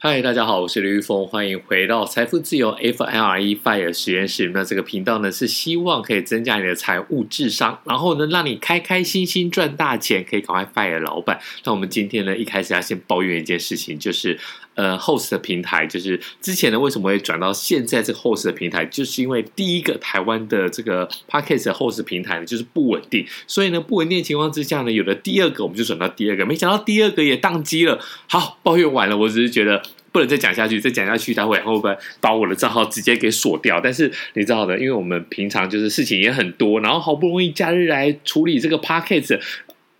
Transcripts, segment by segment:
嗨，大家好，我是刘玉峰，欢迎回到财富自由 FLE FIRE 实验室。那这个频道呢，是希望可以增加你的财务智商，然后呢，让你开开心心赚大钱，可以赶快 fire 老板。那我们今天呢，一开始要先抱怨一件事情，就是呃，host 的平台，就是之前呢，为什么会转到现在这个 host 的平台，就是因为第一个台湾的这个 podcast 的 host 平台呢，就是不稳定，所以呢，不稳定的情况之下呢，有了第二个，我们就转到第二个，没想到第二个也宕机了。好，抱怨完了，我只是觉得。不能再讲下去，再讲下去，他会会不会把我的账号直接给锁掉？但是你知道的，因为我们平常就是事情也很多，然后好不容易假日来处理这个 podcast，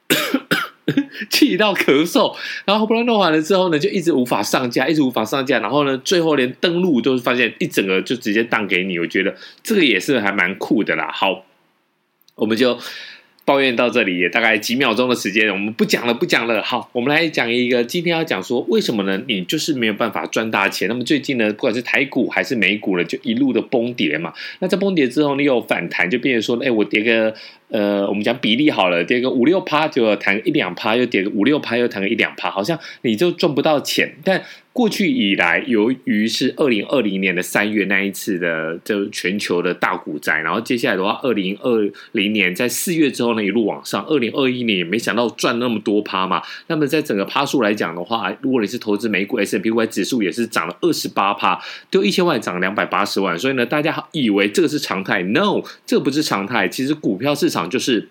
气到咳嗽，然后不容易弄完了之后呢，就一直无法上架，一直无法上架，然后呢，最后连登录都是发现一整个就直接当给你，我觉得这个也是还蛮酷的啦。好，我们就。抱怨到这里也大概几秒钟的时间，我们不讲了，不讲了。好，我们来讲一个，今天要讲说为什么呢？你就是没有办法赚大钱。那么最近呢，不管是台股还是美股呢，就一路的崩跌嘛。那在崩跌之后，你有反弹，就变成说，哎，我跌个。呃，我们讲比例好了，跌个五六趴就要弹一两趴，又跌个五六趴又弹个一两趴，好像你就赚不到钱。但过去以来，由于是二零二零年的三月那一次的就全球的大股灾，然后接下来的话，二零二零年在四月之后呢一路往上，二零二一年也没想到赚那么多趴嘛。那么在整个趴数来讲的话，如果你是投资美股 S M P Y 指数，也是涨了二十八趴，就一千万涨了两百八十万。所以呢，大家以为这个是常态？No，这不是常态。其实股票市场。就是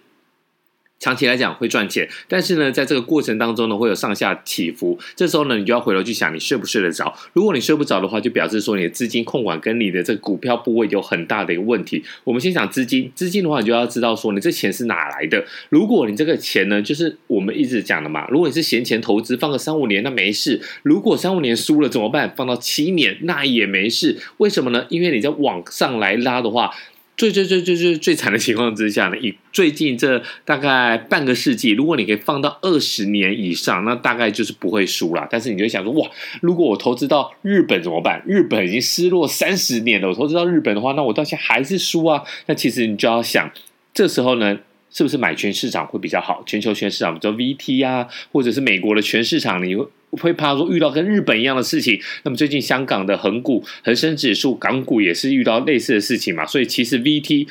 长期来讲会赚钱，但是呢，在这个过程当中呢，会有上下起伏。这时候呢，你就要回头去想，你睡不睡得着？如果你睡不着的话，就表示说你的资金控管跟你的这个股票部位有很大的一个问题。我们先讲资金，资金的话，你就要知道说你这钱是哪来的。如果你这个钱呢，就是我们一直讲的嘛，如果你是闲钱投资，放个三五年那没事。如果三五年输了怎么办？放到七年那也没事。为什么呢？因为你在往上来拉的话。最最最最最最惨的情况之下呢，以最近这大概半个世纪，如果你可以放到二十年以上，那大概就是不会输了。但是你就想说，哇，如果我投资到日本怎么办？日本已经失落三十年了，我投资到日本的话，那我到现在还是输啊。那其实你就要想，这时候呢，是不是买全市场会比较好？全球全市场，比如说 VT 啊，或者是美国的全市场，你会。怕说遇到跟日本一样的事情，那么最近香港的恒股、恒生指数、港股也是遇到类似的事情嘛，所以其实 VT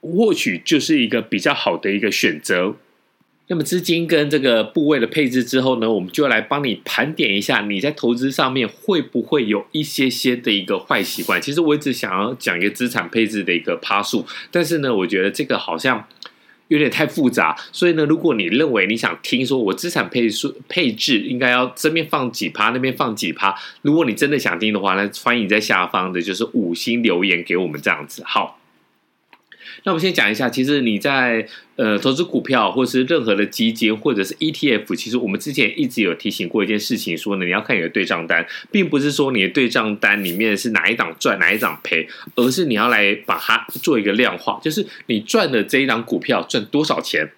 或许就是一个比较好的一个选择。那么资金跟这个部位的配置之后呢，我们就来帮你盘点一下，你在投资上面会不会有一些些的一个坏习惯？其实我一直想要讲一个资产配置的一个趴数，但是呢，我觉得这个好像。有点太复杂，所以呢，如果你认为你想听说我资产配数配置应该要这边放几趴，那边放几趴，如果你真的想听的话，那欢迎在下方的就是五星留言给我们这样子。好。那我们先讲一下，其实你在呃投资股票，或是任何的基金，或者是 ETF，其实我们之前一直有提醒过一件事情，说呢，你要看你的对账单，并不是说你的对账单里面是哪一档赚，哪一档赔，而是你要来把它做一个量化，就是你赚的这一档股票赚多少钱，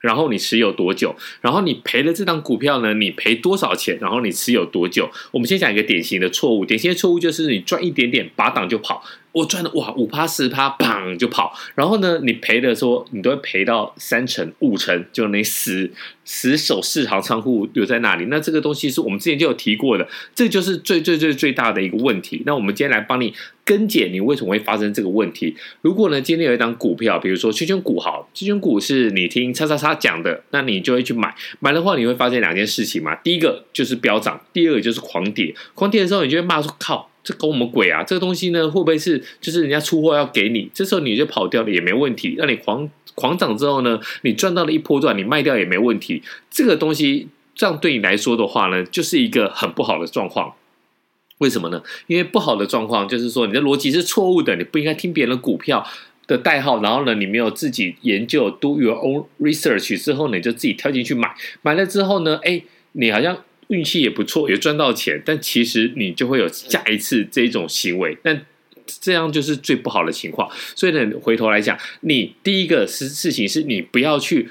然后你持有多久，然后你赔了这档股票呢，你赔多少钱，然后你持有多久。我们先讲一个典型的错误，典型的错误就是你赚一点点，拔档就跑。我赚的哇，五趴十趴，砰就跑。然后呢，你赔的时候，你都会赔到三成、五成，就你死死守市场仓库留在那里。那这个东西是我们之前就有提过的，这就是最最最最大的一个问题。那我们今天来帮你跟解，你为什么会发生这个问题？如果呢，今天有一档股票，比如说期权股好，期权股是你听叉叉叉讲的，那你就会去买。买的话，你会发现两件事情嘛。第一个就是飙涨，第二个就是狂跌。狂跌的时候，你就会骂说靠。这搞什么鬼啊？这个东西呢，会不会是就是人家出货要给你？这时候你就跑掉了也没问题。让你狂狂涨之后呢，你赚到了一波段，你卖掉也没问题。这个东西这样对你来说的话呢，就是一个很不好的状况。为什么呢？因为不好的状况就是说你的逻辑是错误的，你不应该听别人的股票的代号，然后呢，你没有自己研究 do your own research 之后呢，你就自己跳进去买，买了之后呢，哎，你好像。运气也不错，也赚到钱，但其实你就会有下一次这种行为，但这样就是最不好的情况。所以呢，回头来讲，你第一个事事情是你不要去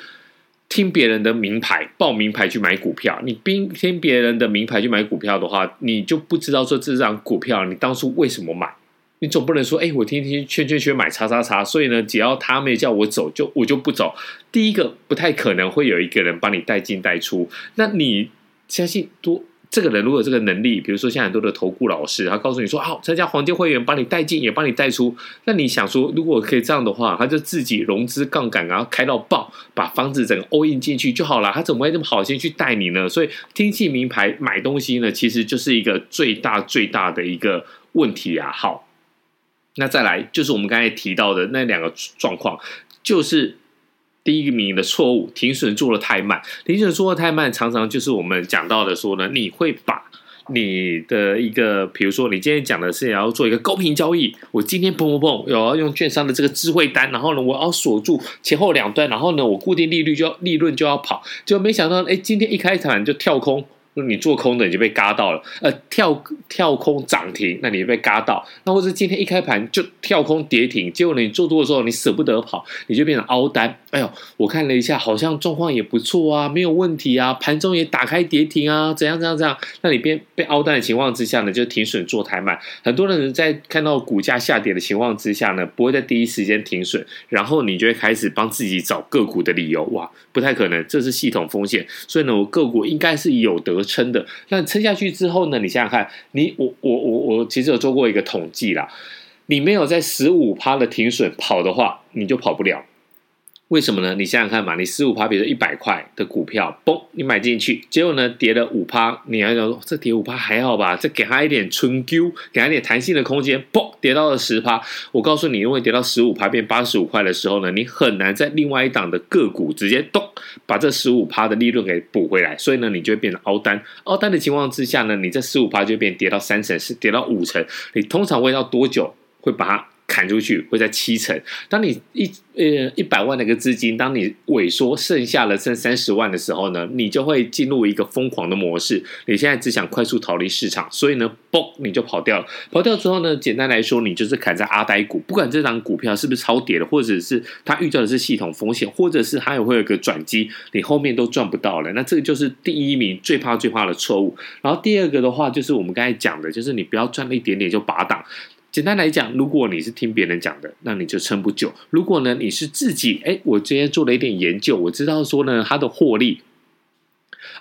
听别人的名牌，报名牌去买股票。你听听别人的名牌去买股票的话，你就不知道说这张股票你当初为什么买。你总不能说，哎，我天天圈圈圈买叉叉叉，所以呢，只要他没叫我走，就我就不走。第一个不太可能会有一个人帮你带进带出。那你相信多这个人如果有这个能力，比如说像很多的投顾老师，他告诉你说，好，参加黄金会员，帮你带进也帮你带出。那你想说，如果可以这样的话，他就自己融资杠杆，然后开到爆，把房子整个 all in 进去就好了。他怎么会这么好心去带你呢？所以听信名牌买东西呢，其实就是一个最大最大的一个问题啊。好。那再来就是我们刚才提到的那两个状况，就是第一名的错误，停损做得太慢，停损做得太慢，常常就是我们讲到的说呢，你会把你的一个，比如说你今天讲的是要做一个高频交易，我今天砰砰砰，我要用券商的这个智慧单，然后呢，我要锁住前后两端，然后呢，我固定利率就要利润就要跑，就没想到，哎，今天一开盘就跳空。那你做空的你就被嘎到了，呃，跳跳空涨停，那你就被嘎到，那或者今天一开盘就跳空跌停，结果你做多的时候你舍不得跑，你就变成凹单。哎呦，我看了一下，好像状况也不错啊，没有问题啊，盘中也打开跌停啊，怎样怎样怎样？那你边被凹单的情况之下呢，就停损做太慢。很多人在看到股价下跌的情况之下呢，不会在第一时间停损，然后你就会开始帮自己找个股的理由。哇，不太可能，这是系统风险。所以呢，我个股应该是有得撑的，那撑下去之后呢？你想想看，你我我我我其实有做过一个统计啦，你没有在十五趴的停损跑的话，你就跑不了。为什么呢？你想想看嘛，你十五趴，比如说一百块的股票，嘣，你买进去，结果呢跌了五趴，你还想说这跌五趴还好吧？再给他一点春 Q，给他一点弹性的空间，嘣，跌到了十趴。我告诉你，如果跌到十五趴变八十五块的时候呢，你很难在另外一档的个股直接咚把这十五趴的利润给补回来，所以呢，你就会变成凹单。凹单的情况之下呢，你这十五趴就变跌到三成，是跌到五成。你通常会要多久会把它？砍出去会在七成。当你一呃一百万的一个资金，当你萎缩剩下了剩三十万的时候呢，你就会进入一个疯狂的模式。你现在只想快速逃离市场，所以呢，嘣，你就跑掉了。跑掉之后呢，简单来说，你就是砍在阿呆股。不管这档股票是不是超跌了，或者是它遇到的是系统风险，或者是它也会有一个转机，你后面都赚不到了。那这个就是第一名最怕最怕的错误。然后第二个的话，就是我们刚才讲的，就是你不要赚了一点点就拔档。简单来讲，如果你是听别人讲的，那你就撑不久。如果呢，你是自己，哎，我今天做了一点研究，我知道说呢，它的获利。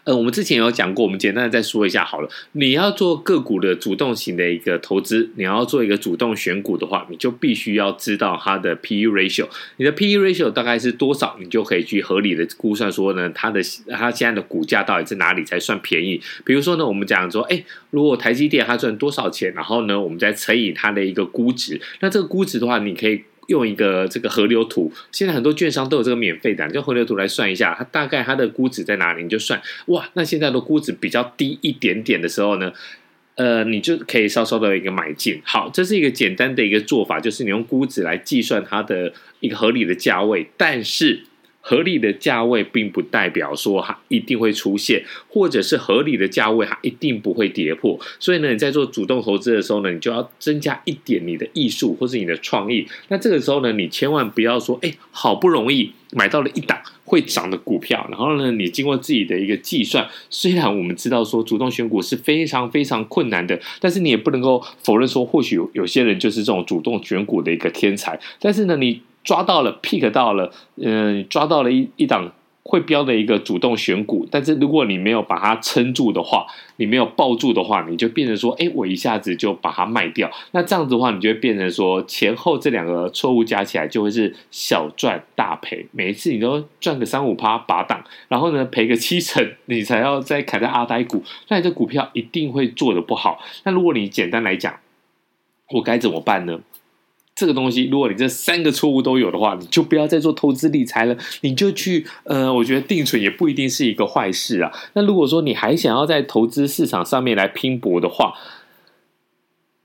呃，我们之前有讲过，我们简单的再说一下好了。你要做个股的主动型的一个投资，你要做一个主动选股的话，你就必须要知道它的 PE ratio。你的 PE ratio 大概是多少，你就可以去合理的估算说呢，它的它现在的股价到底在哪里才算便宜。比如说呢，我们讲说，哎，如果台积电它赚多少钱，然后呢，我们再乘以它的一个估值，那这个估值的话，你可以。用一个这个河流图，现在很多券商都有这个免费的，你用河流图来算一下，它大概它的估值在哪里，你就算哇，那现在的估值比较低一点点的时候呢，呃，你就可以稍稍的一个买进。好，这是一个简单的一个做法，就是你用估值来计算它的一个合理的价位，但是。合理的价位并不代表说它一定会出现，或者是合理的价位它一定不会跌破。所以呢，你在做主动投资的时候呢，你就要增加一点你的艺术或是你的创意。那这个时候呢，你千万不要说，哎，好不容易买到了一档会涨的股票，然后呢，你经过自己的一个计算，虽然我们知道说主动选股是非常非常困难的，但是你也不能够否认说，或许有有些人就是这种主动选股的一个天才。但是呢，你。抓到了，pick 到了，嗯，抓到了一一档会飙的一个主动选股，但是如果你没有把它撑住的话，你没有抱住的话，你就变成说，哎，我一下子就把它卖掉，那这样子的话，你就会变成说，前后这两个错误加起来就会是小赚大赔，每一次你都赚个三五趴拔档，然后呢赔个七成，你才要再砍在阿呆股，那你这股票一定会做得不好。那如果你简单来讲，我该怎么办呢？这个东西，如果你这三个错误都有的话，你就不要再做投资理财了，你就去呃，我觉得定存也不一定是一个坏事啊。那如果说你还想要在投资市场上面来拼搏的话，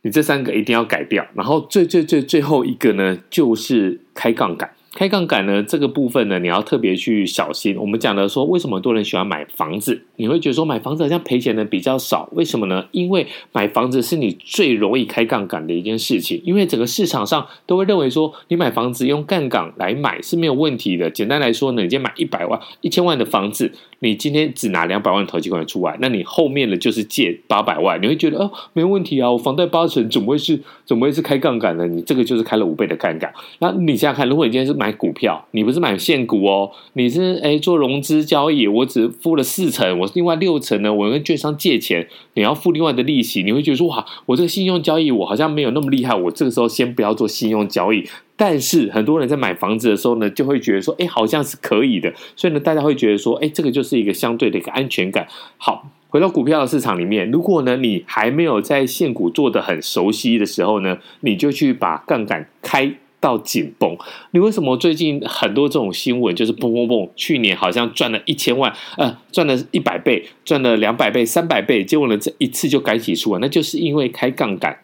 你这三个一定要改掉。然后最最最最后一个呢，就是开杠杆。开杠杆呢，这个部分呢，你要特别去小心。我们讲的说，为什么很多人喜欢买房子？你会觉得说买房子好像赔钱的比较少，为什么呢？因为买房子是你最容易开杠杆的一件事情。因为整个市场上都会认为说，你买房子用杠杆来买是没有问题的。简单来说呢，你今天买一百万、一千万的房子，你今天只拿两百万头期款出来，那你后面的就是借八百万，你会觉得哦，没问题啊，我房贷八成，怎么会是怎么会是开杠杆呢？你这个就是开了五倍的杠杆。那你想想看，如果你今天是买股票，你不是买现股哦，你是诶做融资交易，我只付了四成，我另外六成呢，我跟券商借钱，你要付另外的利息，你会觉得说哇，我这个信用交易我好像没有那么厉害，我这个时候先不要做信用交易。但是很多人在买房子的时候呢，就会觉得说，诶好像是可以的，所以呢，大家会觉得说，诶这个就是一个相对的一个安全感。好，回到股票的市场里面，如果呢你还没有在现股做得很熟悉的时候呢，你就去把杠杆开。到紧绷，你为什么最近很多这种新闻就是砰砰砰？去年好像赚了一千万，呃，赚了一百倍，赚了两百倍、三百倍，结果呢，这一次就改起出啊，那就是因为开杠杆。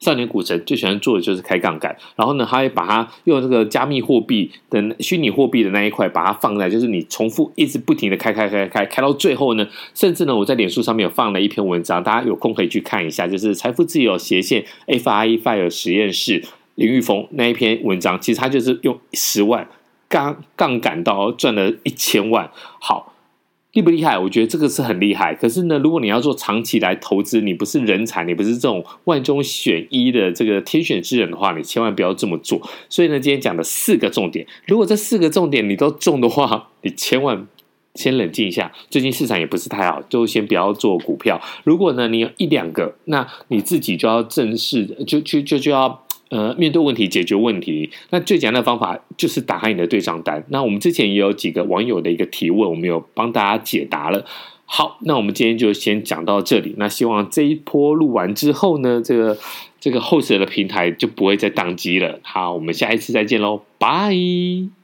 少年股神最喜欢做的就是开杠杆，然后呢，他会把它用这个加密货币的虚拟货币的那一块，把它放在，就是你重复一直不停的开开开开开到最后呢，甚至呢，我在脸书上面有放了一篇文章，大家有空可以去看一下，就是财富自由斜线 FIRE FIRE 实验室。林玉峰那一篇文章，其实他就是用十万杠杠杆到赚了一千万，好厉不厉害？我觉得这个是很厉害。可是呢，如果你要做长期来投资，你不是人才，你不是这种万中选一的这个天选之人的话，你千万不要这么做。所以呢，今天讲的四个重点，如果这四个重点你都中的话，你千万先冷静一下。最近市场也不是太好，就先不要做股票。如果呢，你有一两个，那你自己就要正式，就就就就要。呃，面对问题，解决问题，那最简单的方法就是打开你的对账单。那我们之前也有几个网友的一个提问，我们有帮大家解答了。好，那我们今天就先讲到这里。那希望这一波录完之后呢，这个这个后舍的平台就不会再宕机了。好，我们下一次再见喽，拜。